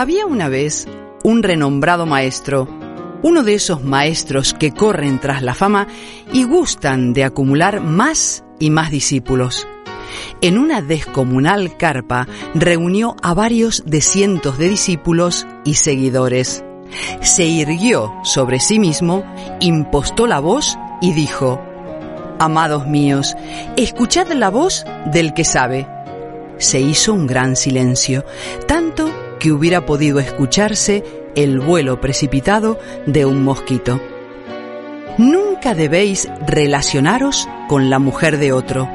Había una vez un renombrado maestro, uno de esos maestros que corren tras la fama y gustan de acumular más y más discípulos. En una descomunal carpa reunió a varios de cientos de discípulos y seguidores. Se irguió sobre sí mismo, impostó la voz y dijo, Amados míos, escuchad la voz del que sabe. Se hizo un gran silencio, tanto que hubiera podido escucharse el vuelo precipitado de un mosquito. Nunca debéis relacionaros con la mujer de otro.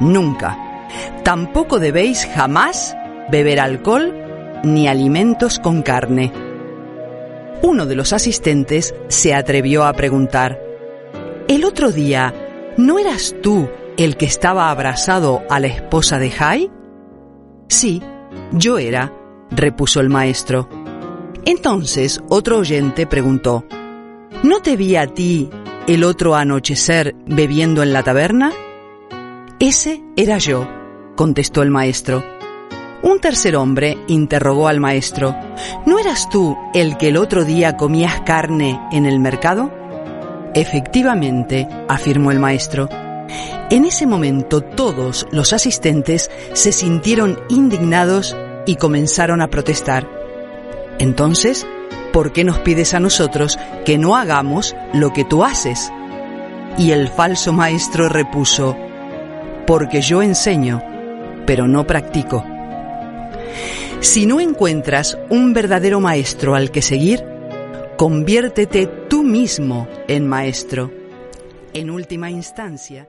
Nunca. Tampoco debéis jamás beber alcohol ni alimentos con carne. Uno de los asistentes se atrevió a preguntar, El otro día, ¿no eras tú el que estaba abrazado a la esposa de Jai? Sí, yo era, repuso el maestro. Entonces otro oyente preguntó, ¿No te vi a ti el otro anochecer bebiendo en la taberna? Ese era yo, contestó el maestro. Un tercer hombre interrogó al maestro, ¿no eras tú el que el otro día comías carne en el mercado? Efectivamente, afirmó el maestro. En ese momento todos los asistentes se sintieron indignados y comenzaron a protestar. Entonces, ¿por qué nos pides a nosotros que no hagamos lo que tú haces? Y el falso maestro repuso, porque yo enseño, pero no practico. Si no encuentras un verdadero maestro al que seguir, conviértete tú mismo en maestro. En última instancia,